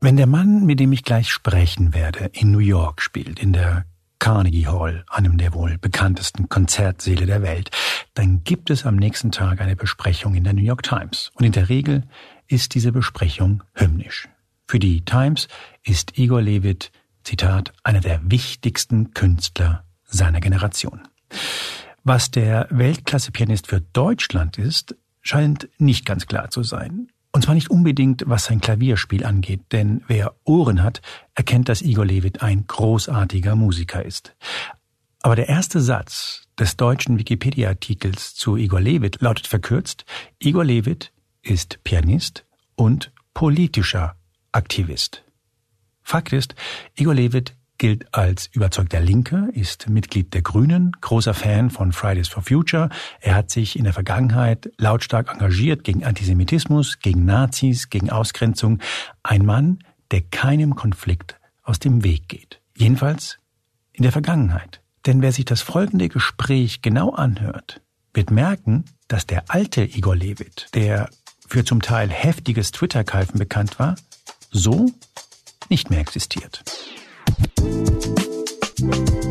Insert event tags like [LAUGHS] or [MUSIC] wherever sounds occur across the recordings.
Wenn der Mann, mit dem ich gleich sprechen werde, in New York spielt, in der Carnegie Hall, einem der wohl bekanntesten Konzertsäle der Welt, dann gibt es am nächsten Tag eine Besprechung in der New York Times. Und in der Regel ist diese Besprechung hymnisch. Für die Times ist Igor Levit, Zitat, einer der wichtigsten Künstler seiner Generation. Was der Weltklasse-Pianist für Deutschland ist, scheint nicht ganz klar zu sein. Und zwar nicht unbedingt, was sein Klavierspiel angeht, denn wer Ohren hat, erkennt, dass Igor Levit ein großartiger Musiker ist. Aber der erste Satz des deutschen Wikipedia-Artikels zu Igor Levit lautet verkürzt, Igor Levit ist Pianist und politischer Aktivist. Fakt ist, Igor Levit gilt als überzeugter Linker, ist Mitglied der Grünen, großer Fan von Fridays for Future. Er hat sich in der Vergangenheit lautstark engagiert gegen Antisemitismus, gegen Nazis, gegen Ausgrenzung. Ein Mann, der keinem Konflikt aus dem Weg geht. Jedenfalls in der Vergangenheit. Denn wer sich das folgende Gespräch genau anhört, wird merken, dass der alte Igor Levit, der für zum Teil heftiges Twitter-Kalfen bekannt war, so nicht mehr existiert. Música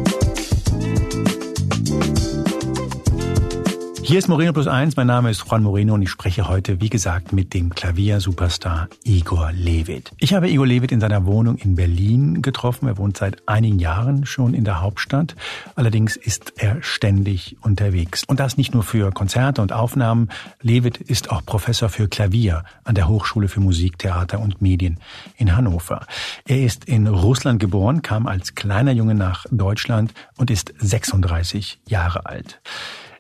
Hier ist Moreno Plus Eins. Mein Name ist Juan Moreno und ich spreche heute, wie gesagt, mit dem Klaviersuperstar Igor Levit. Ich habe Igor Levit in seiner Wohnung in Berlin getroffen. Er wohnt seit einigen Jahren schon in der Hauptstadt. Allerdings ist er ständig unterwegs. Und das nicht nur für Konzerte und Aufnahmen. Levit ist auch Professor für Klavier an der Hochschule für Musik, Theater und Medien in Hannover. Er ist in Russland geboren, kam als kleiner Junge nach Deutschland und ist 36 Jahre alt.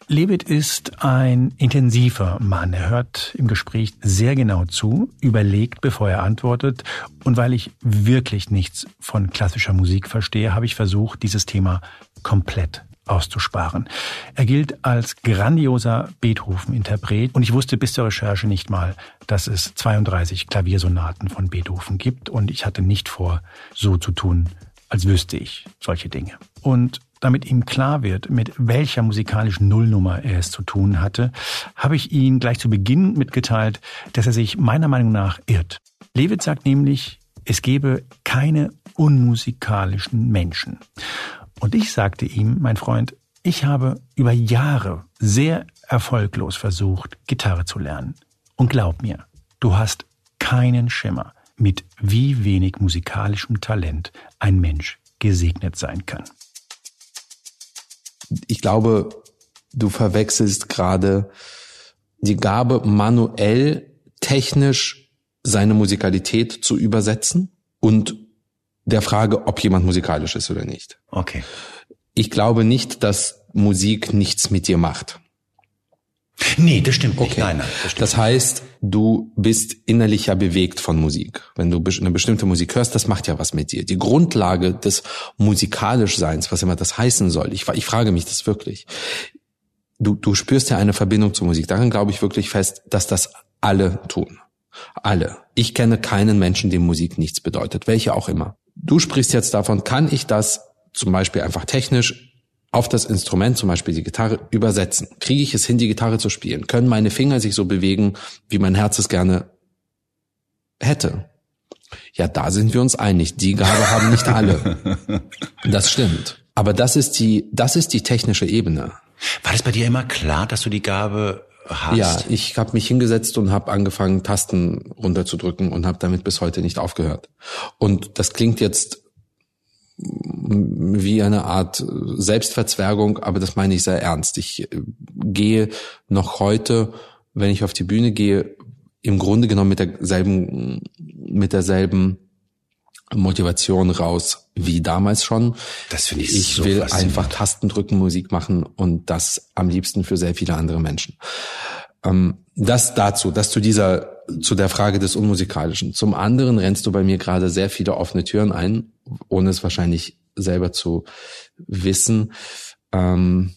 Levit ist ein intensiver Mann. Er hört im Gespräch sehr genau zu, überlegt, bevor er antwortet. Und weil ich wirklich nichts von klassischer Musik verstehe, habe ich versucht, dieses Thema komplett auszusparen. Er gilt als grandioser Beethoven-Interpret und ich wusste bis zur Recherche nicht mal, dass es 32 Klaviersonaten von Beethoven gibt und ich hatte nicht vor, so zu tun, als wüsste ich solche Dinge. Und damit ihm klar wird, mit welcher musikalischen Nullnummer er es zu tun hatte, habe ich ihn gleich zu Beginn mitgeteilt, dass er sich meiner Meinung nach irrt. Levit sagt nämlich, es gebe keine unmusikalischen Menschen. Und ich sagte ihm, mein Freund, ich habe über Jahre sehr erfolglos versucht, Gitarre zu lernen. Und glaub mir, du hast keinen Schimmer, mit wie wenig musikalischem Talent ein Mensch gesegnet sein kann ich glaube, du verwechselst gerade die Gabe, manuell, technisch seine Musikalität zu übersetzen und der Frage, ob jemand musikalisch ist oder nicht. Okay. Ich glaube nicht, dass Musik nichts mit dir macht. Nee, das stimmt nicht. Okay. Nein, nein, das, das heißt, du bist innerlich ja bewegt von Musik. Wenn du eine bestimmte Musik hörst, das macht ja was mit dir. Die Grundlage des musikalisch-Seins, was immer das heißen soll, ich, ich frage mich das wirklich. Du, du spürst ja eine Verbindung zur Musik. Daran glaube ich wirklich fest, dass das alle tun. Alle. Ich kenne keinen Menschen, dem Musik nichts bedeutet, welche auch immer. Du sprichst jetzt davon, kann ich das zum Beispiel einfach technisch auf das Instrument, zum Beispiel die Gitarre, übersetzen. Kriege ich es hin, die Gitarre zu spielen? Können meine Finger sich so bewegen, wie mein Herz es gerne hätte? Ja, da sind wir uns einig. Die Gabe haben nicht alle. [LAUGHS] Das stimmt. Aber das ist die, das ist die technische Ebene. War das bei dir immer klar, dass du die Gabe hast? Ja, ich habe mich hingesetzt und habe angefangen, Tasten runterzudrücken und habe damit bis heute nicht aufgehört. Und das klingt jetzt wie eine Art Selbstverzwergung, aber das meine ich sehr ernst. Ich äh, gehe noch heute, wenn ich auf die Bühne gehe, im Grunde genommen mit derselben, mit derselben Motivation raus wie damals schon. Das finde ich Ich so will einfach Tasten drücken, Musik machen und das am liebsten für sehr viele andere Menschen. Ähm, das dazu, das zu dieser zu der Frage des Unmusikalischen. Zum anderen rennst du bei mir gerade sehr viele offene Türen ein, ohne es wahrscheinlich selber zu wissen. Ähm,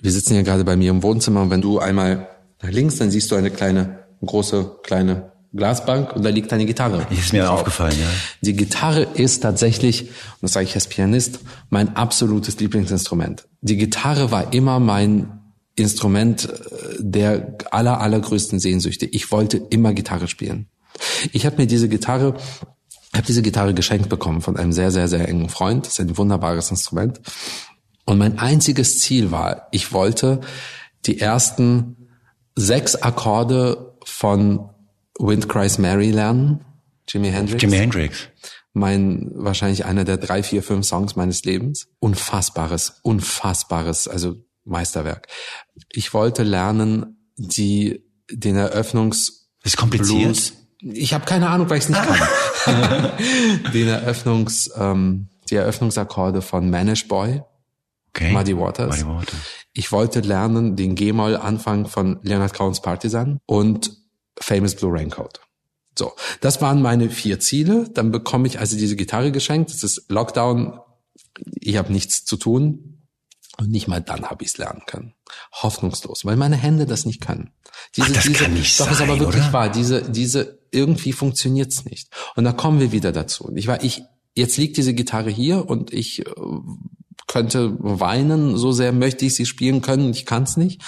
wir sitzen ja gerade bei mir im Wohnzimmer und wenn du einmal nach links, dann siehst du eine kleine, große, kleine Glasbank und da liegt eine Gitarre. Ist mir drauf. aufgefallen, ja. Die Gitarre ist tatsächlich, und das sage ich als Pianist, mein absolutes Lieblingsinstrument. Die Gitarre war immer mein Instrument äh, der aller, allergrößten Sehnsüchte. Ich wollte immer Gitarre spielen. Ich habe mir diese Gitarre Ich habe diese Gitarre geschenkt bekommen von einem sehr, sehr, sehr engen Freund. Das ist ein wunderbares Instrument. Und mein einziges Ziel war, ich wollte die ersten sechs Akkorde von Wind Cries Mary lernen. Jimi Hendrix. Jimi Hendrix. Mein, wahrscheinlich einer der drei, vier, fünf Songs meines Lebens. Unfassbares, unfassbares, also Meisterwerk. Ich wollte lernen, die, den Eröffnungs... Das ist kompliziert. Blues, ich habe keine Ahnung, weil ich es nicht kann. [LAUGHS] Den Eröffnungs, ähm, die Eröffnungsakkorde von Manish Boy, okay. Muddy Waters. Muddy Waters. Ich wollte lernen den G-Moll-Anfang von Leonard Cohen's Partisan und Famous Blue Raincoat. So, das waren meine vier Ziele. Dann bekomme ich also diese Gitarre geschenkt. Das ist Lockdown. Ich habe nichts zu tun. Und nicht mal dann habe ich es lernen können. Hoffnungslos, weil meine Hände das nicht können. Diese, Ach, das diese, kann nicht doch, sein, ist aber wirklich oder? wahr. Diese, diese, irgendwie funktioniert's nicht. Und da kommen wir wieder dazu. Ich war, ich, jetzt liegt diese Gitarre hier und ich äh, könnte weinen, so sehr möchte ich sie spielen können, ich kann's nicht.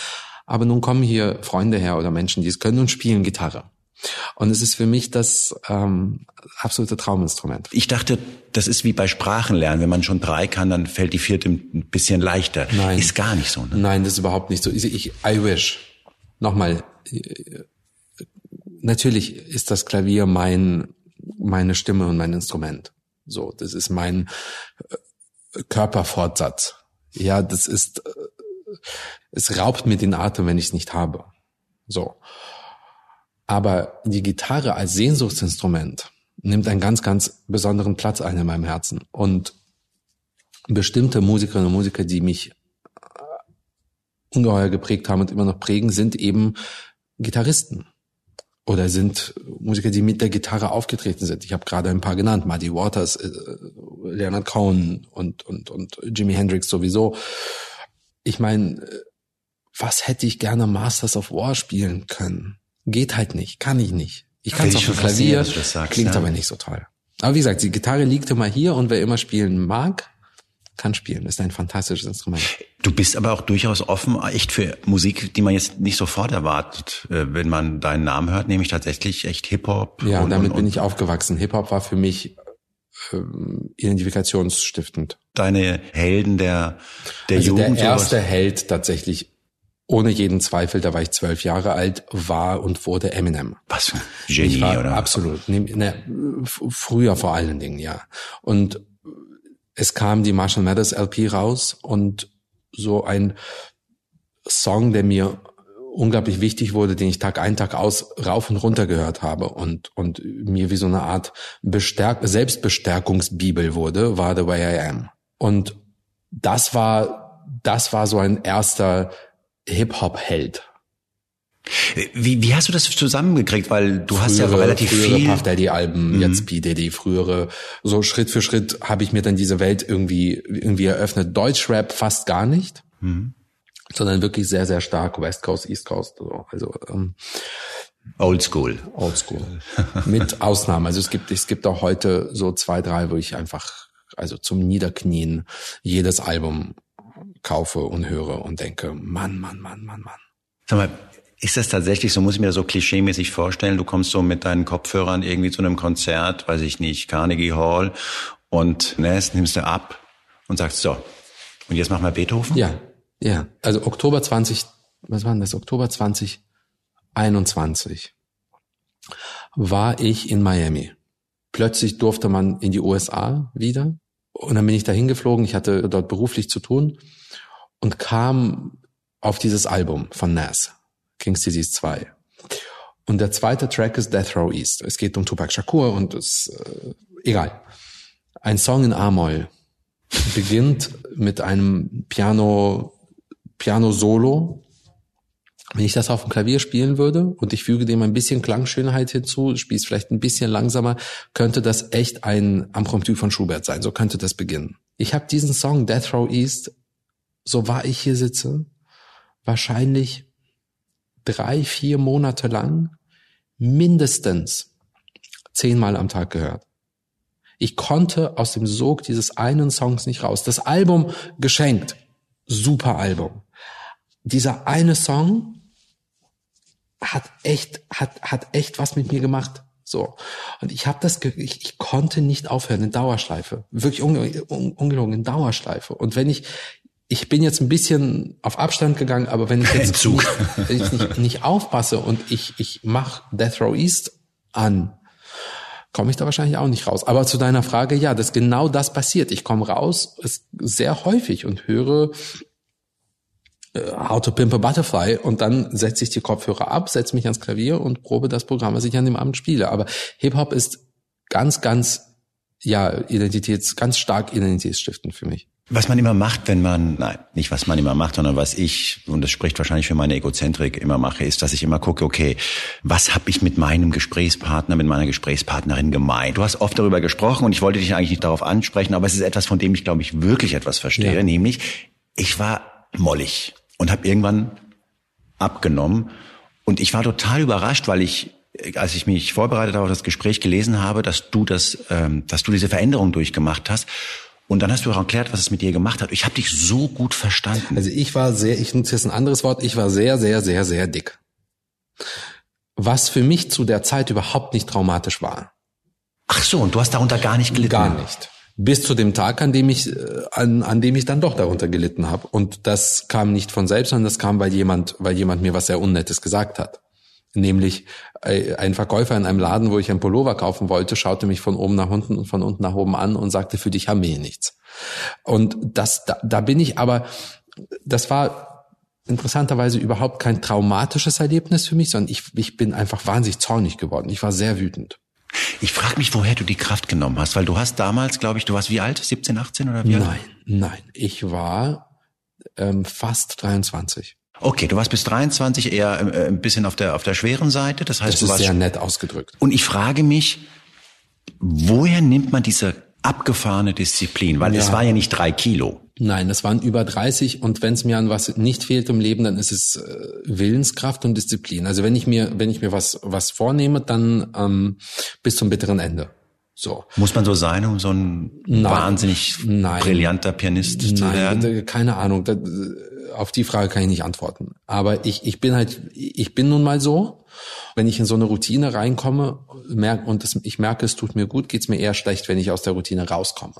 Aber nun kommen hier Freunde her oder Menschen, die es können und spielen Gitarre. Und es ist für mich das ähm, absolute Trauminstrument. Ich dachte, das ist wie bei Sprachenlernen. Wenn man schon drei kann, dann fällt die vierte ein bisschen leichter. Nein. Ist gar nicht so. Ne? Nein, das ist überhaupt nicht so. Ich, ich I wish. Nochmal. Natürlich ist das Klavier mein, meine Stimme und mein Instrument. So, das ist mein äh, Körperfortsatz. Ja, das ist, äh, es raubt mir den Atem, wenn ich es nicht habe. So. Aber die Gitarre als Sehnsuchtsinstrument nimmt einen ganz, ganz besonderen Platz ein in meinem Herzen. Und bestimmte Musikerinnen und Musiker, die mich äh, ungeheuer geprägt haben und immer noch prägen, sind eben Gitarristen. Oder sind Musiker, die mit der Gitarre aufgetreten sind. Ich habe gerade ein paar genannt. Muddy Waters, äh, Leonard Cohen und, und, und Jimi Hendrix sowieso. Ich meine, äh, was hätte ich gerne Masters of War spielen können? Geht halt nicht, kann ich nicht. Ich kann es auf dem Klavier, klingt ja. aber nicht so toll. Aber wie gesagt, die Gitarre liegt immer hier und wer immer spielen mag, kann spielen. Ist ein fantastisches Instrument. Du bist aber auch durchaus offen, echt für Musik, die man jetzt nicht sofort erwartet, äh, wenn man deinen Namen hört, nämlich tatsächlich echt Hip-Hop. Ja, und, damit und, bin ich aufgewachsen. Hip-Hop war für mich ähm, identifikationsstiftend. Deine Helden der, der also Jugend? Der erste Held tatsächlich ohne jeden Zweifel, da war ich zwölf Jahre alt, war und wurde Eminem. Was für ein Genie, war, oder? Absolut. Ne, ne, früher vor allen Dingen, ja. Und es kam die Marshall Mathers LP raus und so ein Song, der mir unglaublich wichtig wurde, den ich Tag ein, Tag aus rauf und runter gehört habe und, und mir wie so eine Art Bestärk Selbstbestärkungsbibel wurde, war The Way I Am. Und das war, das war so ein erster Hip-Hop-Held. Wie, wie hast du das zusammengekriegt? Weil du frühere, hast ja relativ frühere viel. Puff Daddy Alben, mhm. jetzt P Daddy, frühere. So Schritt für Schritt habe ich mir dann diese Welt irgendwie irgendwie eröffnet. Deutschrap fast gar nicht, mhm. sondern wirklich sehr sehr stark West Coast, East Coast. So. Also ähm, Old School. Old School. Mit Ausnahmen. Also es gibt es gibt auch heute so zwei drei, wo ich einfach also zum Niederknien jedes Album kaufe und höre und denke, Mann, Mann, Mann, Mann, Mann. Sag mal, ist das tatsächlich, so muss ich mir das so klischeemäßig vorstellen, du kommst so mit deinen Kopfhörern irgendwie zu einem Konzert, weiß ich nicht, Carnegie Hall und ne, nimmst du ab und sagst so, und jetzt machen wir Beethoven? Ja, ja. Also Oktober 20, was war denn das? Oktober 2021 war ich in Miami. Plötzlich durfte man in die USA wieder und dann bin ich da hingeflogen. Ich hatte dort beruflich zu tun und kam auf dieses Album von Nas, King's Disease 2. Und der zweite Track ist Death Row East. Es geht um Tupac Shakur und es äh, egal. Ein Song in A-Moll [LAUGHS] beginnt mit einem Piano Piano Solo. Wenn ich das auf dem Klavier spielen würde und ich füge dem ein bisschen Klangschönheit hinzu, spielst vielleicht ein bisschen langsamer, könnte das echt ein Impromptu von Schubert sein. So könnte das beginnen. Ich habe diesen Song Death Row East so wahr ich hier sitze, wahrscheinlich drei, vier Monate lang mindestens zehnmal am Tag gehört. Ich konnte aus dem Sog dieses einen Songs nicht raus. Das Album geschenkt. Super Album. Dieser eine Song hat echt, hat, hat echt was mit mir gemacht. So. Und ich habe das, ich, ich konnte nicht aufhören in Dauerschleife. Wirklich ungelogen in Dauerschleife. Und wenn ich, ich bin jetzt ein bisschen auf Abstand gegangen, aber wenn ich [LAUGHS] jetzt nicht, wenn ich nicht, nicht aufpasse und ich, ich mache Death Row East an, komme ich da wahrscheinlich auch nicht raus. Aber zu deiner Frage, ja, dass genau das passiert. Ich komme raus sehr häufig und höre äh, How to Pimp a Butterfly und dann setze ich die Kopfhörer ab, setze mich ans Klavier und probe das Programm, was ich an dem Abend spiele. Aber Hip-Hop ist ganz, ganz, ja, Identitäts, ganz stark identitätsstiftend für mich. Was man immer macht, wenn man, nein, nicht was man immer macht, sondern was ich, und das spricht wahrscheinlich für meine Egozentrik, immer mache, ist, dass ich immer gucke, okay, was habe ich mit meinem Gesprächspartner, mit meiner Gesprächspartnerin gemeint? Du hast oft darüber gesprochen und ich wollte dich eigentlich nicht darauf ansprechen, aber es ist etwas, von dem ich, glaube ich, wirklich etwas verstehe, ja. nämlich ich war mollig und habe irgendwann abgenommen. Und ich war total überrascht, weil ich, als ich mich vorbereitet habe auf das Gespräch, gelesen habe, dass du das, ähm, dass du diese Veränderung durchgemacht hast. Und dann hast du auch erklärt, was es mit dir gemacht hat. Ich habe dich so gut verstanden. Also ich war sehr, ich nutze jetzt ein anderes Wort, ich war sehr, sehr, sehr, sehr dick. Was für mich zu der Zeit überhaupt nicht traumatisch war. Ach so, und du hast darunter gar nicht gelitten? Gar nicht bis zu dem Tag, an dem ich äh, an, an dem ich dann doch darunter gelitten habe. Und das kam nicht von selbst, sondern das kam, weil jemand, weil jemand mir was sehr Unnettes gesagt hat. Nämlich ein Verkäufer in einem Laden, wo ich ein Pullover kaufen wollte, schaute mich von oben nach unten und von unten nach oben an und sagte, für dich haben wir hier nichts. Und das, da, da bin ich aber, das war interessanterweise überhaupt kein traumatisches Erlebnis für mich, sondern ich, ich bin einfach wahnsinnig zornig geworden. Ich war sehr wütend. Ich frage mich, woher du die Kraft genommen hast, weil du hast damals, glaube ich, du warst wie alt? 17, 18 oder wie alt? Nein, nein, ich war ähm, fast 23. Okay, du warst bis 23 eher äh, ein bisschen auf der auf der schweren Seite. Das heißt, das du warst sehr nett ausgedrückt. Und ich frage mich, woher nimmt man diese abgefahrene Disziplin? Weil ja. es war ja nicht drei Kilo. Nein, es waren über 30 und wenn es mir an was nicht fehlt im Leben, dann ist es äh, Willenskraft und Disziplin. Also wenn ich mir, wenn ich mir was, was vornehme, dann ähm, bis zum bitteren Ende. So. Muss man so sein, um so ein nein, wahnsinnig nein, brillanter Pianist zu nein, werden? Keine Ahnung. Da, auf die Frage kann ich nicht antworten. Aber ich, ich bin halt, ich bin nun mal so. Wenn ich in so eine Routine reinkomme merk, und das, ich merke, es tut mir gut, geht's mir eher schlecht, wenn ich aus der Routine rauskomme.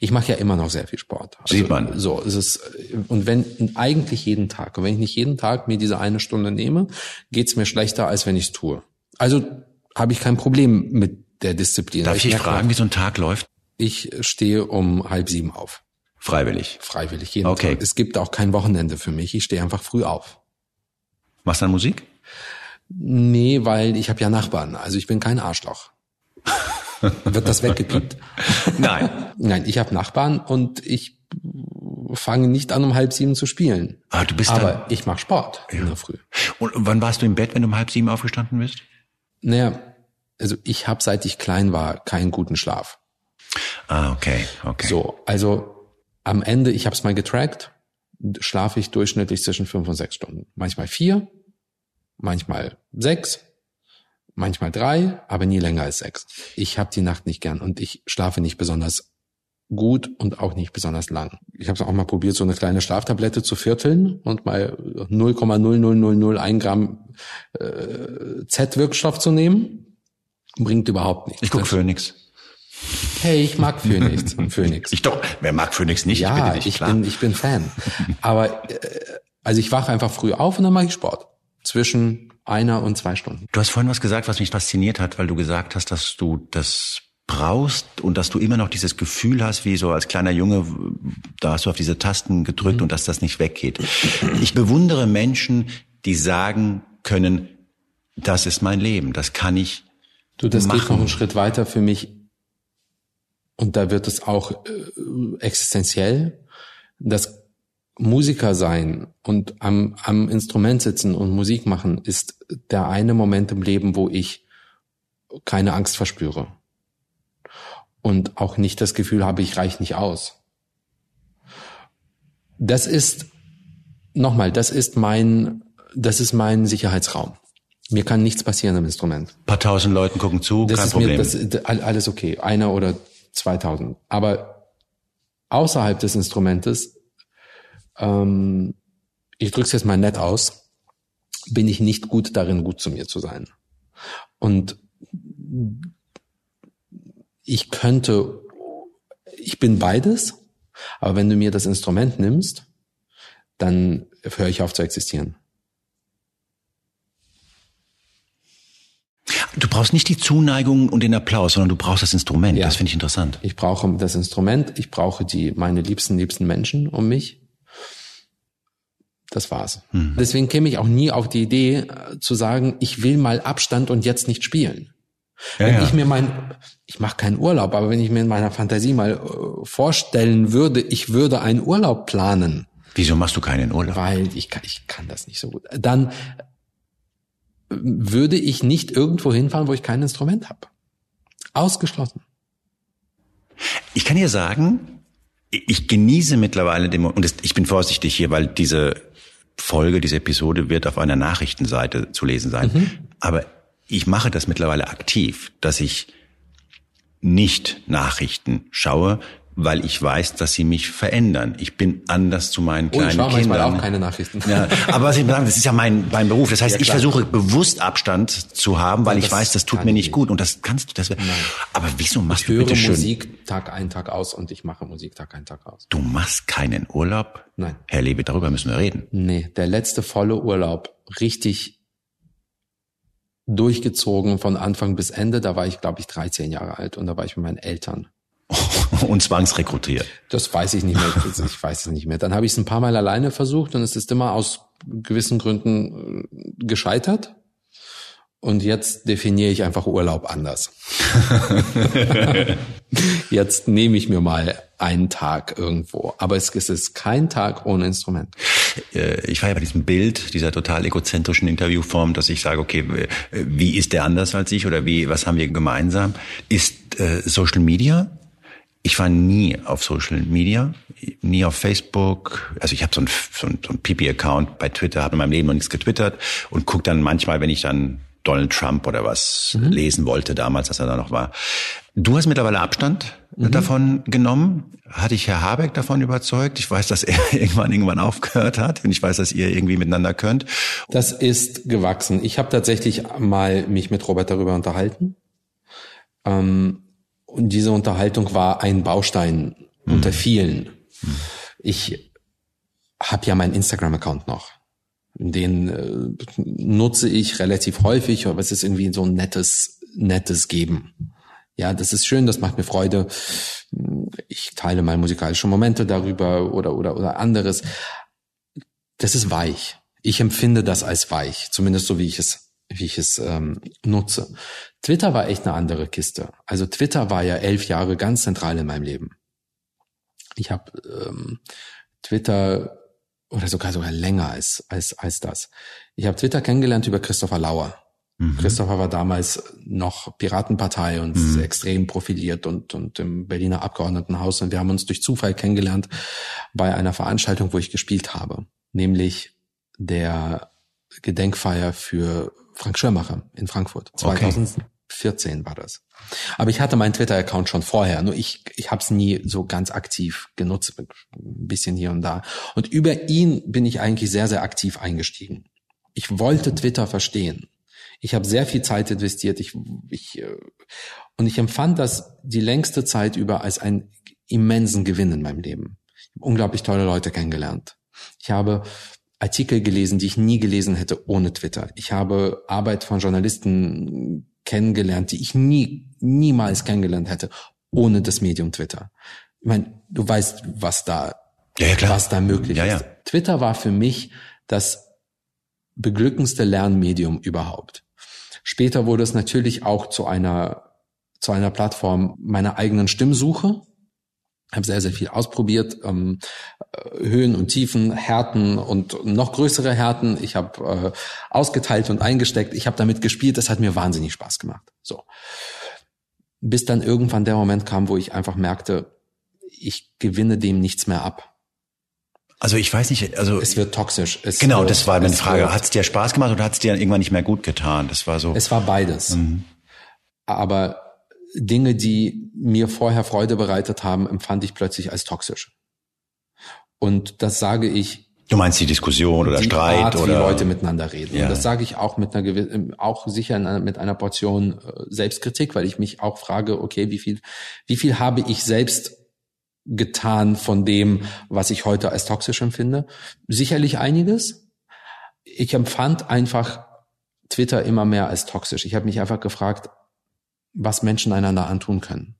Ich mache ja immer noch sehr viel Sport. Also, Sieht man. So, es ist, und wenn eigentlich jeden Tag, und wenn ich nicht jeden Tag mir diese eine Stunde nehme, geht's mir schlechter, als wenn ich's tue. Also habe ich kein Problem mit der Disziplin. Darf ich, ich fragen, wie so ein Tag läuft? Ich stehe um halb sieben auf. Freiwillig. Freiwillig, jeden okay. Tag. Es gibt auch kein Wochenende für mich. Ich stehe einfach früh auf. Machst du dann Musik? Nee, weil ich habe ja Nachbarn. Also ich bin kein Arschloch. [LAUGHS] Wird das weggepiept? Nein. Nein, ich habe Nachbarn und ich fange nicht an, um halb sieben zu spielen. Ah, du bist Aber ich mache Sport ja. in der Früh. Und wann warst du im Bett, wenn du um halb sieben aufgestanden bist? Naja, also ich habe, seit ich klein war, keinen guten Schlaf. Ah, okay, okay. So, also am Ende, ich habe es mal getrackt, schlafe ich durchschnittlich zwischen fünf und sechs Stunden. Manchmal vier, manchmal sechs, manchmal drei, aber nie länger als sechs. Ich habe die Nacht nicht gern und ich schlafe nicht besonders gut und auch nicht besonders lang. Ich habe auch mal probiert, so eine kleine Schlaftablette zu vierteln und mal 0,00001 Gramm äh, Z-Wirkstoff zu nehmen. Bringt überhaupt nichts. Ich guck für nichts. Hey, ich mag Phoenix. [LAUGHS] Phoenix. Ich doch. Wer mag Phoenix nicht? Ja, ich, ich bin, ich bin Fan. Aber äh, also ich wache einfach früh auf und dann mache ich Sport zwischen einer und zwei Stunden. Du hast vorhin was gesagt, was mich fasziniert hat, weil du gesagt hast, dass du das brauchst und dass du immer noch dieses Gefühl hast, wie so als kleiner Junge, da hast du auf diese Tasten gedrückt mhm. und dass das nicht weggeht. Ich bewundere Menschen, die sagen können, das ist mein Leben, das kann ich. Du, das machen. geht noch einen Schritt weiter für mich und da wird es auch äh, existenziell, das Musiker sein und am, am Instrument sitzen und Musik machen ist der eine Moment im Leben, wo ich keine Angst verspüre und auch nicht das Gefühl habe, ich reich nicht aus. Das ist nochmal, das ist mein, das ist mein Sicherheitsraum. Mir kann nichts passieren am Instrument. Ein paar tausend Leuten gucken zu, das kein Problem. Mir, das, alles okay. Einer oder 2000. Aber außerhalb des Instrumentes, ähm, ich drücke es jetzt mal nett aus, bin ich nicht gut darin, gut zu mir zu sein. Und ich könnte, ich bin beides, aber wenn du mir das Instrument nimmst, dann höre ich auf zu existieren. Du brauchst nicht die Zuneigung und den Applaus, sondern du brauchst das Instrument. Ja. Das finde ich interessant. Ich brauche das Instrument, ich brauche die, meine liebsten, liebsten Menschen um mich. Das war's. Mhm. Deswegen käme ich auch nie auf die Idee äh, zu sagen, ich will mal Abstand und jetzt nicht spielen. Ja, wenn ja. ich mir mein, ich mache keinen Urlaub, aber wenn ich mir in meiner Fantasie mal äh, vorstellen würde, ich würde einen Urlaub planen. Wieso machst du keinen Urlaub? Weil ich kann, ich kann das nicht so gut. Dann würde ich nicht irgendwo hinfahren, wo ich kein Instrument habe. Ausgeschlossen. Ich kann dir sagen, ich genieße mittlerweile den, und ich bin vorsichtig hier, weil diese Folge, diese Episode wird auf einer Nachrichtenseite zu lesen sein. Mhm. Aber ich mache das mittlerweile aktiv, dass ich nicht Nachrichten schaue, weil ich weiß, dass sie mich verändern. Ich bin anders zu meinen kleinen oh, ich Kindern. auch keine Nachrichten. Ja, aber was ich sagen, das ist ja mein, mein Beruf. Das heißt, ja, ich versuche bewusst Abstand zu haben, weil ja, ich weiß, das tut mir nicht gut. Und das kannst du. Das, Nein. aber wieso machst ich du bitte schön? Musik Tag ein Tag aus und ich mache Musik Tag ein Tag aus. Du machst keinen Urlaub? Nein. Herr Lewe, darüber müssen wir reden. Nee, der letzte volle Urlaub, richtig durchgezogen von Anfang bis Ende. Da war ich, glaube ich, 13 Jahre alt und da war ich mit meinen Eltern. [LAUGHS] und zwangsrekrutiert. Das weiß ich nicht mehr. [LAUGHS] Ich weiß es nicht mehr. Dann habe ich es ein paar Mal alleine versucht und es ist immer aus gewissen Gründen äh, gescheitert. Und jetzt definiere ich einfach Urlaub anders. [LAUGHS] jetzt nehme ich mir mal einen Tag irgendwo. Aber es ist kein Tag ohne Instrument. Äh, ich war ja bei diesem Bild, dieser total egozentrischen Interviewform, dass ich sage, okay, wie ist der anders als ich oder wie, was haben wir gemeinsam? Ist äh, Social Media ich war nie auf Social Media, nie auf Facebook. Also ich habe so ein, so ein, so ein PP-Account bei Twitter, habe in meinem Leben noch nichts getwittert und guck dann manchmal, wenn ich dann Donald Trump oder was mhm. lesen wollte damals, als er da noch war. Du hast mittlerweile Abstand mhm. davon genommen. Hatte ich Herr Habeck davon überzeugt? Ich weiß, dass er [LAUGHS] irgendwann irgendwann aufgehört hat und ich weiß, dass ihr irgendwie miteinander könnt. Das ist gewachsen. Ich habe tatsächlich mal mich mit Robert darüber unterhalten. Ähm, und diese Unterhaltung war ein Baustein mhm. unter vielen. Mhm. Ich habe ja meinen Instagram-Account noch. Den äh, nutze ich relativ häufig, aber es ist irgendwie so ein nettes, nettes Geben. Ja, das ist schön, das macht mir Freude. Ich teile mal musikalische Momente darüber oder, oder, oder anderes. Das ist weich. Ich empfinde das als weich, zumindest so wie ich es wie ich es ähm, nutze. Twitter war echt eine andere Kiste. Also Twitter war ja elf Jahre ganz zentral in meinem Leben. Ich habe ähm, Twitter oder sogar sogar länger als als als das. Ich habe Twitter kennengelernt über Christopher Lauer. Mhm. Christopher war damals noch Piratenpartei und mhm. extrem profiliert und, und im Berliner Abgeordnetenhaus. Und wir haben uns durch Zufall kennengelernt bei einer Veranstaltung, wo ich gespielt habe, nämlich der Gedenkfeier für Frank Schirmacher in Frankfurt. 2014 okay. war das. Aber ich hatte meinen Twitter-Account schon vorher, nur ich, ich habe es nie so ganz aktiv genutzt, ein bisschen hier und da. Und über ihn bin ich eigentlich sehr, sehr aktiv eingestiegen. Ich wollte Twitter verstehen. Ich habe sehr viel Zeit investiert. Ich, ich, äh, und ich empfand das die längste Zeit über als einen immensen Gewinn in meinem Leben. Ich habe unglaublich tolle Leute kennengelernt. Ich habe Artikel gelesen, die ich nie gelesen hätte ohne Twitter. Ich habe Arbeit von Journalisten kennengelernt, die ich nie, niemals kennengelernt hätte ohne das Medium Twitter. Ich meine, du weißt, was da, ja, ja, was da möglich ja, ist. Twitter war für mich das beglückendste Lernmedium überhaupt. Später wurde es natürlich auch zu einer zu einer Plattform meiner eigenen Stimmsuche habe sehr, sehr viel ausprobiert, ähm, äh, Höhen und Tiefen, Härten und noch größere Härten. Ich habe äh, ausgeteilt und eingesteckt. Ich habe damit gespielt. Das hat mir wahnsinnig Spaß gemacht. So, bis dann irgendwann der Moment kam, wo ich einfach merkte, ich gewinne dem nichts mehr ab. Also ich weiß nicht, also es wird toxisch. Es genau, wird, das war meine Frage. Hat es dir Spaß gemacht oder hat es dir irgendwann nicht mehr gut getan? Das war so. Es war beides. Mhm. Aber Dinge, die mir vorher Freude bereitet haben, empfand ich plötzlich als toxisch. Und das sage ich Du meinst die Diskussion oder die Streit Art, oder wie Leute miteinander reden. Ja. Und das sage ich auch mit einer gewissen, auch sicher einer, mit einer Portion äh, Selbstkritik, weil ich mich auch frage, okay, wie viel, wie viel habe ich selbst getan von dem, was ich heute als toxisch empfinde? Sicherlich einiges. Ich empfand einfach Twitter immer mehr als toxisch. Ich habe mich einfach gefragt, was Menschen einander antun können.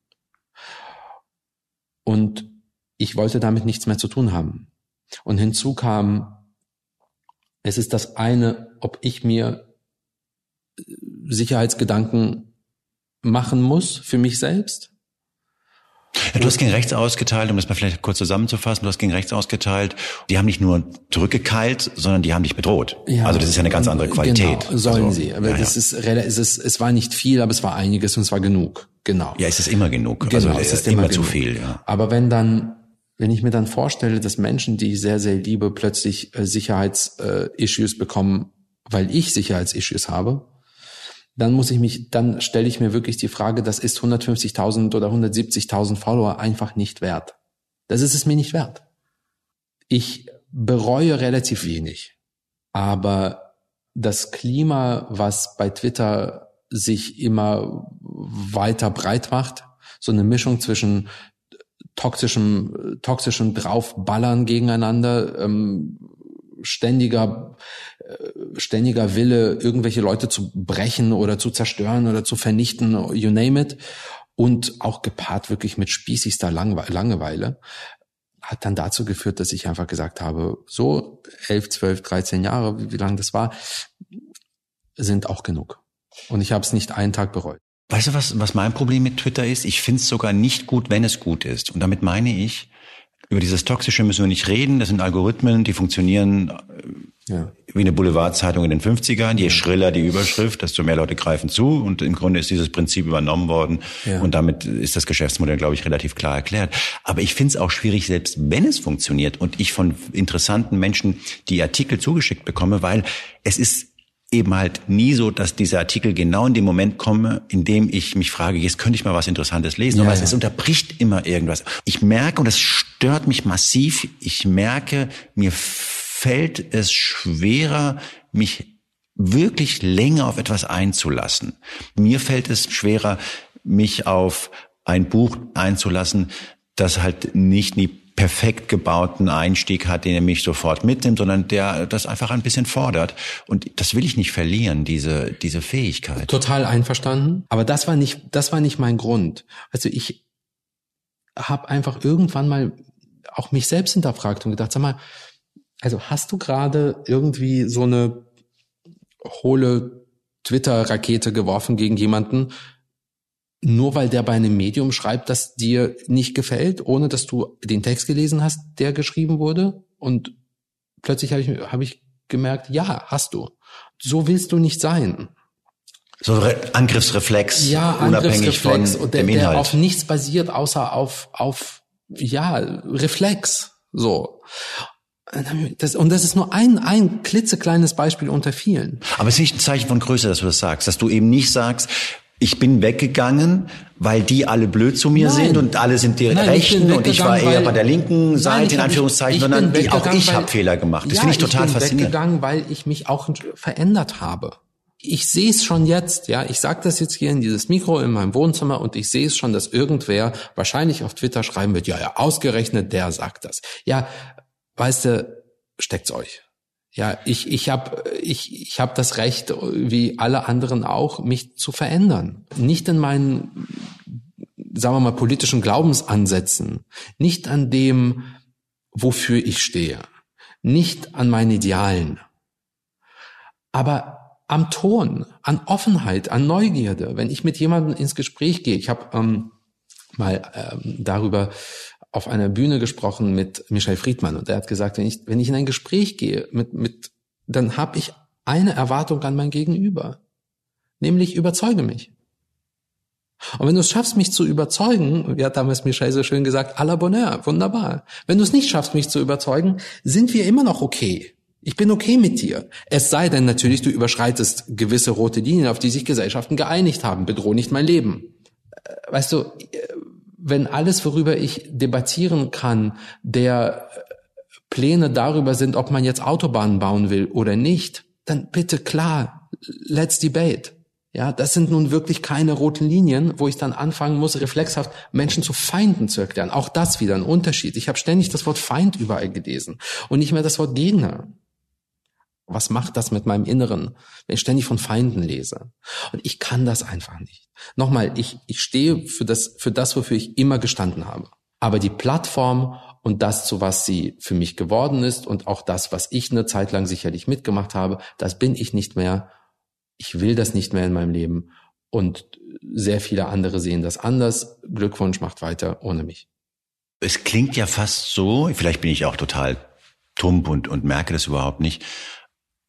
Und ich wollte damit nichts mehr zu tun haben. Und hinzu kam, es ist das eine, ob ich mir Sicherheitsgedanken machen muss für mich selbst. Ja, du hast gegen rechts ausgeteilt, um das mal vielleicht kurz zusammenzufassen, du hast gegen rechts ausgeteilt. Die haben nicht nur zurückgekeilt, sondern die haben dich bedroht. Ja, also das ist ja eine ganz andere Qualität. Genau, sollen also, sie. Aber ja, das ist, es ist, es war nicht viel, aber es war einiges und es war genug. Genau. Ja, es ist immer genug. Genau, also es ist immer, immer zu viel, ja. Aber wenn dann, wenn ich mir dann vorstelle, dass Menschen, die ich sehr, sehr liebe, plötzlich äh, Sicherheitsissues bekommen, weil ich Sicherheitsissues habe, dann muss ich mich, dann stelle ich mir wirklich die Frage, das ist 150.000 oder 170.000 Follower einfach nicht wert. Das ist es mir nicht wert. Ich bereue relativ wenig, aber das Klima, was bei Twitter sich immer weiter breit macht, so eine Mischung zwischen toxischem, toxischem Draufballern gegeneinander, ähm, ständiger, äh, ständiger Wille, irgendwelche Leute zu brechen oder zu zerstören oder zu vernichten, you name it, und auch gepaart wirklich mit spießigster Langeweile, hat dann dazu geführt, dass ich einfach gesagt habe, so elf, zwölf, dreizehn Jahre, wie, wie lange das war, sind auch genug. Und ich habe es nicht einen Tag bereut. Weißt du, was, was mein Problem mit Twitter ist? Ich finde es sogar nicht gut, wenn es gut ist. Und damit meine ich, über dieses Toxische müssen wir nicht reden. Das sind Algorithmen, die funktionieren äh, Ja. wie eine Boulevardzeitung in den 50ern. Je schriller die Überschrift, desto mehr Leute greifen zu. Und im Grunde ist dieses Prinzip übernommen worden. Ja. Und damit ist das Geschäftsmodell, glaube ich, relativ klar erklärt. Aber ich finde es auch schwierig, selbst wenn es funktioniert und ich von interessanten Menschen die Artikel zugeschickt bekomme, weil es ist eben halt nie so, dass dieser Artikel genau in dem Moment komme, in dem ich mich frage, jetzt könnte ich mal was Interessantes lesen, Ja, aber ja. es unterbricht immer irgendwas. Ich merke, und das stört mich massiv, ich merke, mir fällt es schwerer, mich wirklich länger auf etwas einzulassen. Mir fällt es schwerer, mich auf ein Buch einzulassen, das halt nicht die perfekt gebauten Einstieg hat, den er mich sofort mitnimmt, sondern der das einfach ein bisschen fordert. Und das will ich nicht verlieren, diese, diese Fähigkeit. Total einverstanden. Aber das war nicht, das war nicht mein Grund. Also ich habe einfach irgendwann mal auch mich selbst hinterfragt und gedacht, sag mal, also hast du gerade irgendwie so eine hohle Twitter-Rakete geworfen gegen jemanden, nur weil der bei einem Medium schreibt, das dir nicht gefällt, ohne dass du den Text gelesen hast, der geschrieben wurde? Und plötzlich habe ich, hab ich gemerkt, ja, hast du. So willst du nicht sein. So Re Angriffsreflex, Ja, unabhängig von Angriffsreflex, und der, dem der Inhalt. auf nichts basiert, außer auf, auf, ja, Reflex, so. Das, und das ist nur ein, ein klitzekleines Beispiel unter vielen. Aber es ist nicht ein Zeichen von Größe, dass du das sagst, dass du eben nicht sagst, ich bin weggegangen, weil die alle blöd zu mir Nein. sind und alle sind die Nein, ich bin Rechten und ich war eher bei der linken Nein, Seite, ich in Anführungszeichen, ich sondern bin die, auch ich habe Fehler gemacht. Das ja, finde ich total bin faszinierend. weggegangen, weil ich mich auch verändert habe. Ich sehe es schon jetzt, ja, ich sage das jetzt hier in dieses Mikro in meinem Wohnzimmer und ich sehe es schon, dass irgendwer wahrscheinlich auf Twitter schreiben wird, ja, ja, ausgerechnet der sagt das. Ja, weißt du, steckt's euch. Ja, ich ich habe ich ich habe das Recht wie alle anderen auch mich zu verändern. Nicht in meinen sagen wir mal politischen Glaubensansätzen, nicht an dem wofür ich stehe, nicht an meinen Idealen, aber am Ton, an Offenheit, an Neugierde. Wenn ich mit jemandem ins Gespräch gehe, ich habe ähm, mal ähm, darüber auf einer Bühne gesprochen mit Michael Friedmann und er hat gesagt, wenn ich, wenn ich in ein Gespräch gehe, mit, mit, dann habe ich eine Erwartung an mein Gegenüber, nämlich überzeuge mich. Und wenn du es schaffst, mich zu überzeugen, wie hat damals Michael so schön gesagt, à la Bonheur, wunderbar. Wenn du es nicht schaffst, mich zu überzeugen, sind wir immer noch okay. Ich bin okay mit dir. Es sei denn natürlich, du überschreitest gewisse rote Linien, auf die sich Gesellschaften geeinigt haben. Bedroh nicht mein Leben. Äh, Weißt du, äh, wenn alles, worüber ich debattieren kann, der Pläne darüber sind, ob man jetzt Autobahnen bauen will oder nicht, dann bitte klar, let's debate. Ja, das sind nun wirklich keine roten Linien, wo ich dann anfangen muss, reflexhaft Menschen zu Feinden zu erklären. Auch das wieder ein Unterschied. Ich habe ständig das Wort Feind überall gelesen und nicht mehr das Wort Gegner. Was macht das mit meinem Inneren, wenn ich ständig von Feinden lese? Und ich kann das einfach nicht. Nochmal, ich, ich stehe für das, für das, wofür ich immer gestanden habe. Aber die Plattform und das, zu was sie für mich geworden ist und auch das, was ich eine Zeit lang sicherlich mitgemacht habe, das bin ich nicht mehr. Ich will das nicht mehr in meinem Leben. Und sehr viele andere sehen das anders. Glückwunsch macht weiter ohne mich. Es klingt ja fast so, vielleicht bin ich auch total tump und, und merke das überhaupt nicht,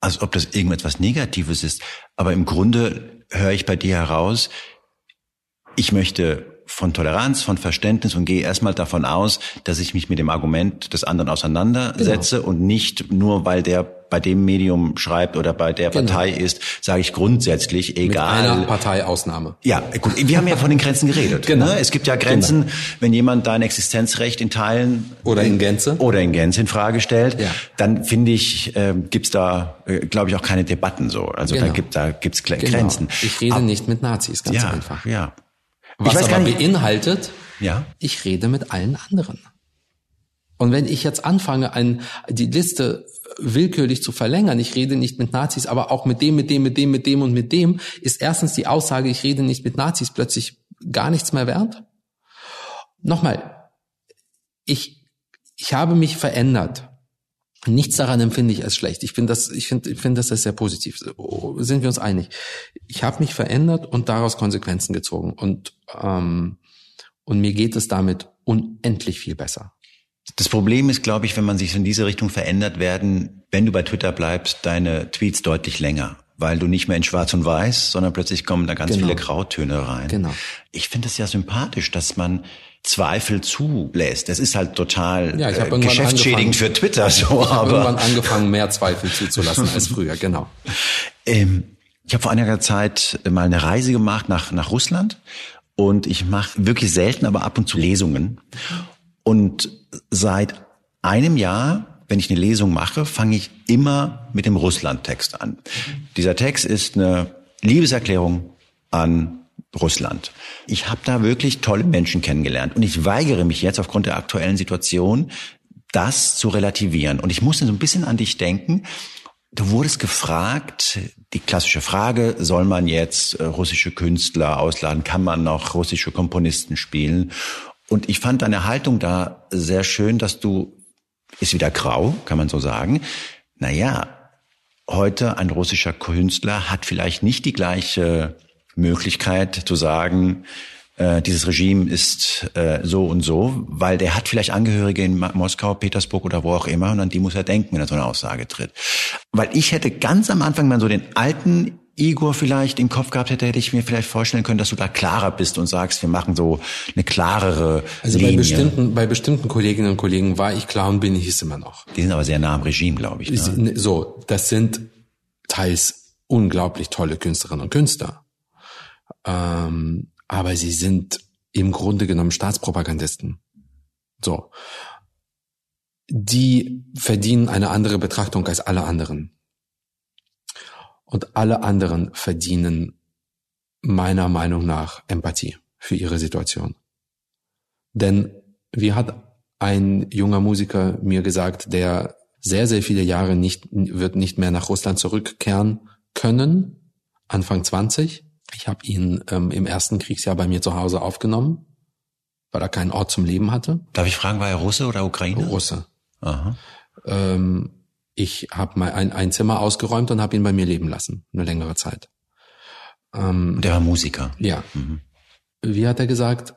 als ob das irgendetwas Negatives ist. Aber im Grunde höre ich bei dir heraus, ich möchte von Toleranz, von Verständnis und gehe erstmal davon aus, dass ich mich mit dem Argument des anderen auseinandersetze genau. und nicht nur, weil der bei dem Medium schreibt oder bei der genau. Partei ist, sage ich grundsätzlich, egal. Mit einer Parteiausnahme. Ja, gut, wir haben ja von den Grenzen geredet. genau. Ne? Es gibt ja Grenzen, genau. wenn jemand dein Existenzrecht in Teilen oder in Gänze oder in Gänze in Frage stellt, ja. dann finde ich, äh, gibt's da, äh, glaube ich, auch keine Debatten so. Also genau. da gibt da gibt's genau. Grenzen. Ich rede Aber, nicht mit Nazis, ganz ja, einfach. Ja. Was ich weiß aber beinhaltet, ja. ich rede mit allen anderen. Und wenn ich jetzt anfange, ein, die Liste willkürlich zu verlängern, ich rede nicht mit Nazis, aber auch mit dem, mit dem, mit dem, mit dem und mit dem, ist erstens die Aussage, ich rede nicht mit Nazis, plötzlich gar nichts mehr wert. Nochmal, ich, ich habe mich verändert. Nichts daran empfinde ich als schlecht. Ich finde das, ich finde, ich finde das sehr positiv. Sind wir uns einig? Ich habe mich verändert und daraus Konsequenzen gezogen und ähm, und mir geht es damit unendlich viel besser. Das Problem ist, glaube ich, wenn man sich in diese Richtung verändert werden, wenn du bei Twitter bleibst, deine Tweets deutlich länger weil du nicht mehr in Schwarz und Weiß, sondern plötzlich kommen da ganz genau. viele Grautöne rein. Genau. Ich finde es ja sympathisch, dass man Zweifel zulässt. Das ist halt total ja, äh, geschäftsschädigend für Twitter. So, ich habe irgendwann angefangen, mehr Zweifel zuzulassen als früher. Genau. [LAUGHS] Ähm, ich habe vor einiger Zeit mal eine Reise gemacht nach nach Russland und ich mache wirklich selten, aber ab und zu Lesungen. Und seit einem Jahr wenn ich eine Lesung mache, fange ich immer mit dem Russland-Text an. Dieser Text ist eine Liebeserklärung an Russland. Ich habe da wirklich tolle Menschen kennengelernt und ich weigere mich jetzt aufgrund der aktuellen Situation, das zu relativieren. Und ich musste so ein bisschen an dich denken. Du wurdest gefragt, die klassische Frage, soll man jetzt äh, russische Künstler ausladen? Kann man noch russische Komponisten spielen? Und ich fand deine Haltung da sehr schön, dass du ist wieder grau, kann man so sagen. Naja, heute ein russischer Künstler hat vielleicht nicht die gleiche Möglichkeit zu sagen, äh, dieses Regime ist äh, so und so, weil der hat vielleicht Angehörige in Moskau, Petersburg oder wo auch immer und an die muss er denken, wenn er so eine Aussage tritt. Weil ich hätte ganz am Anfang mal so den alten Igor vielleicht im Kopf gehabt hätte, hätte ich mir vielleicht vorstellen können, dass du da klarer bist und sagst, wir machen so eine klarere also Linie. bei bestimmten, bei bestimmten Kolleginnen und Kollegen war ich klar und bin ich es immer noch. Die sind aber sehr nah am Regime, glaube ich. Ne? ne? So, das sind teils unglaublich tolle Künstlerinnen und Künstler. Ähm, aber sie sind im Grunde genommen Staatspropagandisten. So. Die verdienen eine andere Betrachtung als alle anderen und alle anderen verdienen meiner Meinung nach Empathie für ihre Situation. Denn wie hat ein junger Musiker mir gesagt, der sehr, sehr viele Jahre nicht, wird nicht mehr nach Russland zurückkehren können, Anfang 20. Ich habe ihn ähm, im ersten Kriegsjahr bei mir zu Hause aufgenommen, weil er keinen Ort zum Leben hatte. Darf ich fragen, war er Russe oder Ukraine? Russe. Aha. Ähm, ich habe mal ein, ein Zimmer ausgeräumt und habe ihn bei mir leben lassen, eine längere Zeit. Ähm, Der war Musiker. Ja. Mhm. Wie hat er gesagt?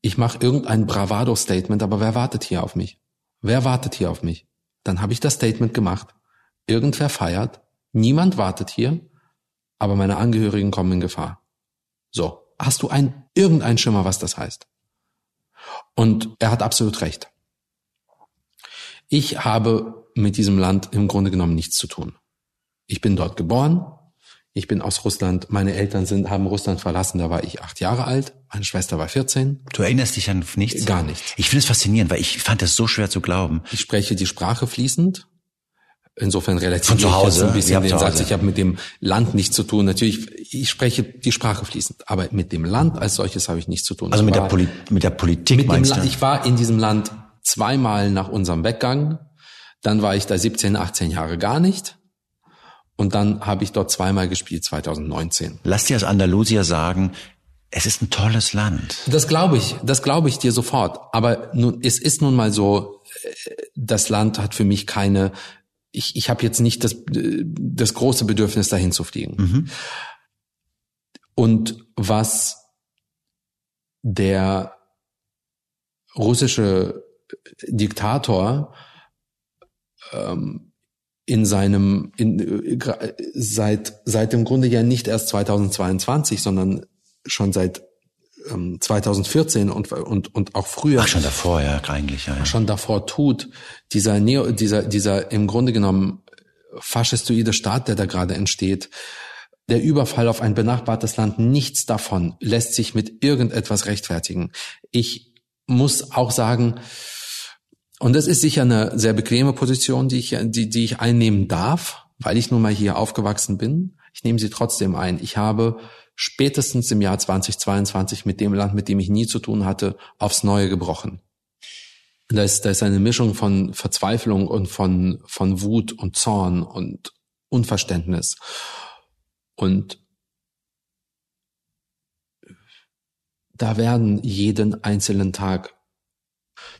Ich mache irgendein Bravado-Statement, aber wer wartet hier auf mich? Wer wartet hier auf mich? Dann habe ich das Statement gemacht. Irgendwer feiert, niemand wartet hier, aber meine Angehörigen kommen in Gefahr. So, hast du ein irgendein Schimmer, was das heißt? Und er hat absolut recht. Ich habe mit diesem Land im Grunde genommen nichts zu tun. Ich bin dort geboren. Ich bin aus Russland. Meine Eltern sind, haben Russland verlassen. Da war ich acht Jahre alt. Meine Schwester war 14. Du erinnerst dich an nichts? Gar nichts. Ich finde es faszinierend, weil ich fand das so schwer zu glauben. Ich spreche die Sprache fließend. Insofern relativ Von zu Hause. ein bisschen den Satz, ich habe mit dem Land nichts zu tun. Natürlich, ich spreche die Sprache fließend, aber mit dem Land als solches habe ich nichts zu tun. Also Ich mit der, Poli mit der Politik mit dem meinst Land, du? ich war in diesem Land zweimal nach unserem Weggang, dann war ich da 17, 18 Jahre gar nicht und dann habe ich dort zweimal gespielt 2019. Lass dir als Andalusier sagen, es ist ein tolles Land. Das glaube ich, das glaube ich dir sofort. Aber nun, es ist nun mal so, äh, das Land hat für mich keine, ich, ich habe jetzt nicht das, äh, das große Bedürfnis, dahin zu fliegen. Mhm. Und was der russische Diktator ähm, in seinem in, äh, seit seit dem Grunde ja nicht erst 2022, sondern schon seit 2014 und und und auch früher Ach, schon davor, ja, eigentlich, ja. ja. schon davor tut, dieser Neo, dieser, dieser im Grunde genommen faschistoide Staat, der da gerade entsteht, der Überfall auf ein benachbartes Land, nichts davon lässt sich mit irgendetwas rechtfertigen. Ich muss auch sagen, und das ist sicher eine sehr bequeme Position, die ich, die, die ich einnehmen darf, weil ich nun mal hier aufgewachsen bin. Ich nehme sie trotzdem ein. Ich habe spätestens im Jahr 2022 mit dem Land, mit dem ich nie zu tun hatte, aufs Neue gebrochen. Da ist, da ist eine Mischung von Verzweiflung und von, von Wut und Zorn und Unverständnis. Und da werden jeden einzelnen Tag,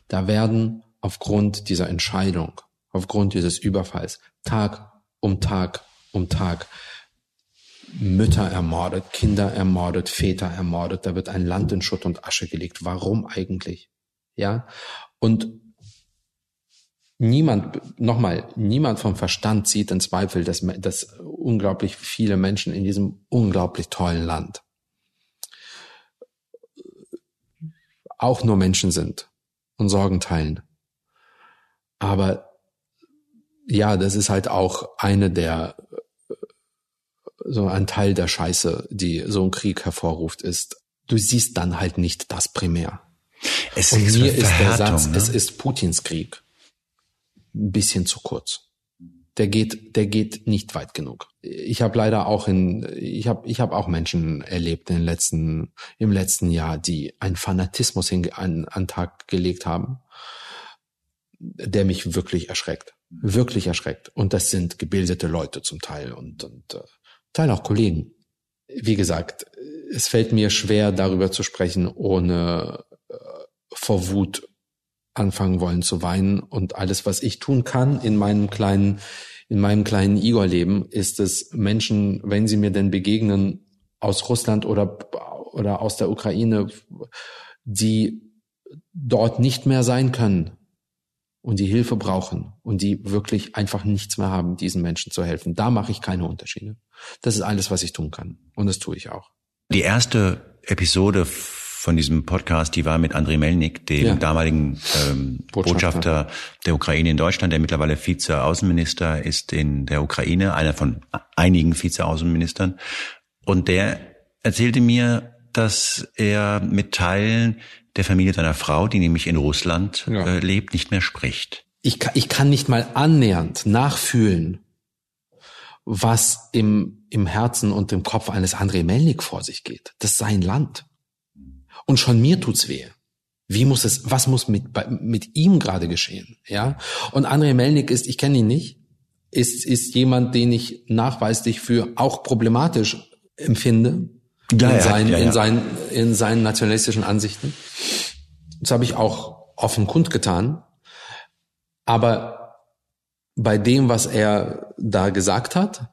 da werden aufgrund dieser Entscheidung, aufgrund dieses Überfalls, Tag um Tag um Tag, Mütter ermordet, Kinder ermordet, Väter ermordet, da wird ein Land in Schutt und Asche gelegt. Warum eigentlich? Ja? Und niemand, nochmal, niemand vom Verstand zieht in Zweifel, dass, dass unglaublich viele Menschen in diesem unglaublich tollen Land auch nur Menschen sind und Sorgen teilen. Aber ja, das ist halt auch eine der so ein Teil der Scheiße, die so ein Krieg hervorruft, ist, du siehst dann halt nicht das primär. Es Und ist mir ist der Satz, ne? es ist Putins Krieg, ein bisschen zu kurz. Der geht, der geht nicht weit genug. Ich habe leider auch in, ich habe, ich habe auch Menschen erlebt in den letzten, im letzten Jahr, die einen Fanatismus hin, an, an Tag gelegt haben, der mich wirklich erschreckt, wirklich erschreckt. Und das sind gebildete Leute zum Teil und und äh, Teil auch Kollegen. Wie gesagt, es fällt mir schwer, darüber zu sprechen, ohne äh, vor Wut anfangen wollen zu weinen. Und alles, was ich tun kann in meinem kleinen, in meinem kleinen Igor-Leben, ist es Menschen, wenn sie mir denn begegnen, aus Russland oder, oder aus der Ukraine, die dort nicht mehr sein können und die Hilfe brauchen und die wirklich einfach nichts mehr haben, diesen Menschen zu helfen. Da mache ich keine Unterschiede. Das ist alles, was ich tun kann. Und das tue ich auch. Die erste Episode von diesem Podcast, die war mit Andrei Melnik, dem Ja. damaligen ähm, Botschafter. Botschafter. der Ukraine in Deutschland, der mittlerweile Vize-Außenminister ist in der Ukraine, einer von einigen Vize-Außenministern. Und der erzählte mir, dass er mit Teilen der Familie seiner Frau, die nämlich in Russland Ja. äh, lebt, nicht mehr spricht. ich, kann- ich kann nicht mal annähernd nachfühlen, was im, im Herzen und im Kopf eines Andrei Melnik vor sich geht. Das ist sein Land. Und schon mir tut's weh. Wie muss es, was muss mit, mit ihm gerade geschehen? Ja. Und Andrei Melnik ist, ich kenne ihn nicht, ist, ist jemand, den ich nachweislich für auch problematisch empfinde. Ja, in, seinen, ja, ja. in seinen, in seinen nationalistischen Ansichten. Das habe ich auch offen kundgetan. Aber bei dem, was er da gesagt hat,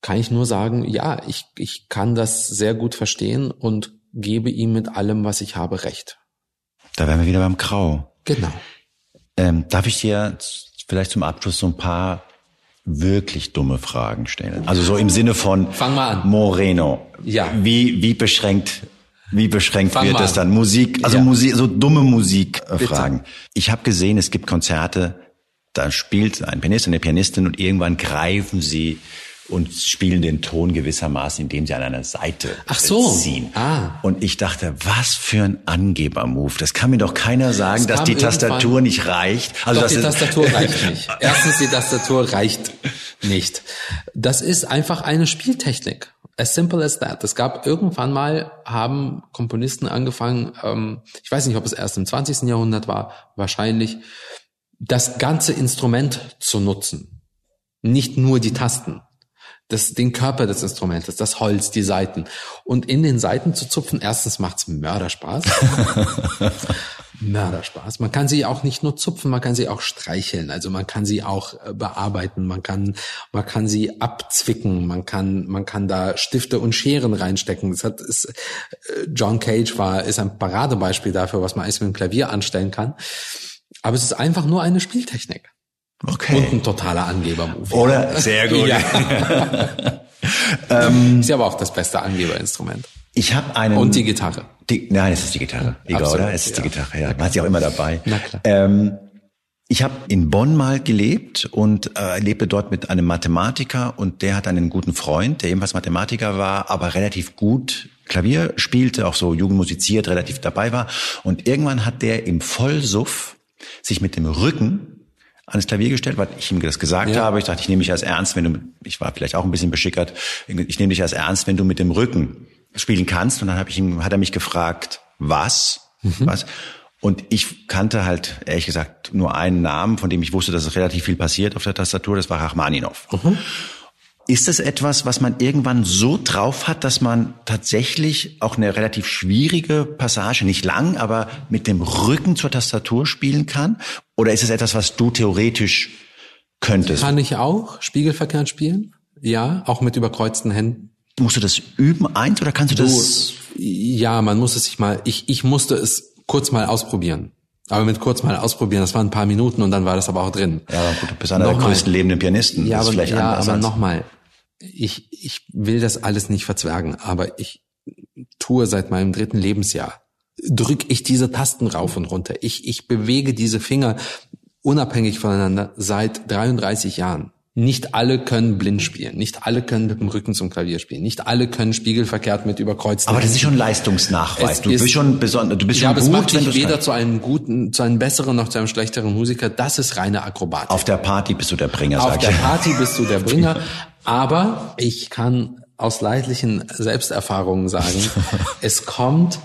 kann ich nur sagen, ja, ich, ich kann das sehr gut verstehen und gebe ihm mit allem, was ich habe, recht. Da wären wir wieder beim Grau. Genau. Ähm, darf ich dir vielleicht zum Abschluss so ein paar wirklich dumme Fragen stellen? Also so im Sinne von Fang mal an. Moreno. Ja. Wie wie beschränkt wie beschränkt Fang wird das an. dann? Musik, also Ja. Musik, so dumme Musikfragen. Ich habe gesehen, es gibt Konzerte, da spielt ein Pianist, eine Pianistin und irgendwann greifen sie und spielen den Ton gewissermaßen, indem sie an einer Seite Ach so. ziehen. Ah. Und ich dachte, was für ein Angeber-Move. Das kann mir doch keiner sagen, dass die Tastatur nicht reicht. Also doch, die Tastatur [LAUGHS] reicht nicht. Erstens, die Tastatur reicht nicht. Das ist einfach eine Spieltechnik. As simple as that. Es gab irgendwann mal, haben Komponisten angefangen, ähm, ich weiß nicht, ob es erst im 20. Jahrhundert war, wahrscheinlich, das ganze Instrument zu nutzen. Nicht nur die Tasten das, den Körper des Instrumentes, das Holz, die Saiten. Und in den Saiten zu zupfen, erstens macht's Mörderspaß. [LAUGHS] Mörderspaß. Man kann sie auch nicht nur zupfen, man kann sie auch streicheln. Also man kann sie auch äh, bearbeiten, man kann, man kann sie abzwicken, man kann, man kann da Stifte und Scheren reinstecken. Das hat, ist, äh, John Cage war, ist ein Paradebeispiel dafür, was man alles mit dem Klavier anstellen kann. Aber es ist einfach nur eine Spieltechnik. Okay. Und ein totaler Angeber-Move. Oder? Sehr gut. Ja. [LAUGHS] ähm, ist ja aber auch das beste Angeberinstrument. Ich habe einen. Und die Gitarre. Die, nein, es ist die Gitarre. Egal, Absolut, oder? Es ist ja. die Gitarre, ja. Man hat sie auch immer dabei. Na klar. Ähm, ich habe in Bonn mal gelebt und äh, lebte dort mit einem Mathematiker und der hat einen guten Freund, der ebenfalls Mathematiker war, aber relativ gut Klavier spielte, auch so jugendmusiziert, relativ dabei war. Und irgendwann hat der im Vollsuff sich mit dem Rücken ans Klavier gestellt, weil ich ihm das gesagt ja. habe. Ich dachte, ich nehme dich als ernst, wenn du, ich war vielleicht auch ein bisschen beschickert, ich nehme dich als ernst, wenn du mit dem Rücken spielen kannst. Und dann habe ich ihm, hat er mich gefragt, was, mhm. was? Und ich kannte halt, ehrlich gesagt, nur einen Namen, von dem ich wusste, dass es relativ viel passiert auf der Tastatur. Das war Rachmaninov. Mhm. Ist das etwas, was man irgendwann so drauf hat, dass man tatsächlich auch eine relativ schwierige Passage, nicht lang, aber mit dem Rücken zur Tastatur spielen kann? Oder ist es etwas, was du theoretisch könntest? Kann ich auch spiegelverkehrt spielen? Ja, auch mit überkreuzten Händen. Musst du das üben eins oder kannst du, du das? Ja, man muss es sich mal, ich, ich musste es kurz mal ausprobieren. Aber mit kurz mal ausprobieren, das waren ein paar Minuten und dann war das aber auch drin. Ja, gut, du bist einer der größten lebenden Pianisten. Ja, aber, ja, aber nochmal, ich, ich will das alles nicht verzwergen, aber ich tue seit meinem dritten Lebensjahr, drücke ich diese Tasten rauf und runter. Ich, ich bewege diese Finger unabhängig voneinander seit 33 Jahren. Nicht alle können blind spielen. Nicht alle können mit dem Rücken zum Klavier spielen. Nicht alle können spiegelverkehrt mit überkreuzten. Aber das ist schon Leistungsnachweis. Es du bist schon besonders, du bist ja, schon gut. Ja, aber es macht dich weder zu einem guten, zu einem besseren noch zu einem schlechteren Musiker. Das ist reine Akrobatik. Auf der Party bist du der Bringer, Auf sag der Party bist du der [LAUGHS] Bringer. Aber ich kann aus leidlichen Selbsterfahrungen sagen, [LAUGHS] es kommt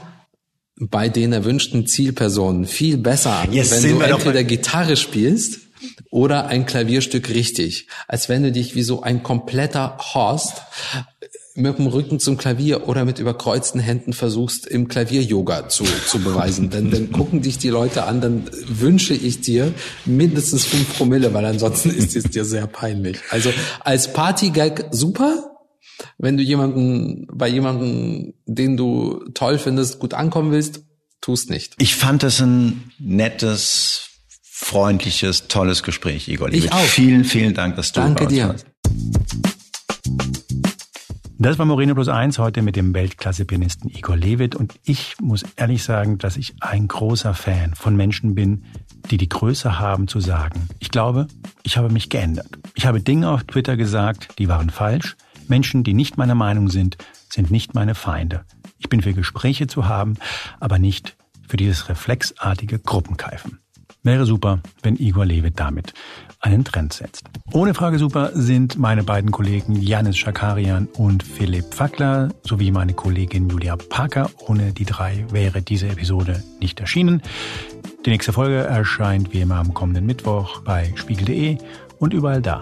bei den erwünschten Zielpersonen viel besser an, Jetzt wenn du entweder Gitarre spielst oder ein Klavierstück richtig, als wenn du dich wie so ein kompletter Horst mit dem Rücken zum Klavier oder mit überkreuzten Händen versuchst, im Klavier-Yoga zu, zu beweisen. Denn dann gucken dich die Leute an, dann wünsche ich dir mindestens fünf Promille, weil ansonsten [LAUGHS] ist es dir sehr peinlich. Also als Partygag super, wenn du jemanden, bei jemanden, den du toll findest, gut ankommen willst, tust nicht. Ich fand es ein nettes, freundliches, tolles Gespräch, Igor. Ich auch. Vielen, vielen Dank, dass du Danke dir. Warst. Das war Moreno Plus Eins heute mit dem Weltklasse-Pianisten Igor Levit und ich muss ehrlich sagen, dass ich ein großer Fan von Menschen bin, die die Größe haben zu sagen, ich glaube, ich habe mich geändert. Ich habe Dinge auf Twitter gesagt, die waren falsch. Menschen, die nicht meiner Meinung sind, sind nicht meine Feinde. Ich bin für Gespräche zu haben, aber nicht für dieses reflexartige Gruppenkeifen. Wäre super, wenn Igor Levit damit einen Trend setzt. Ohne Frage super sind meine beiden Kollegen Janis Schakarian und Philipp Fackler sowie meine Kollegin Julia Parker. Ohne die drei wäre diese Episode nicht erschienen. Die nächste Folge erscheint wie immer am kommenden Mittwoch bei spiegel.de und überall da,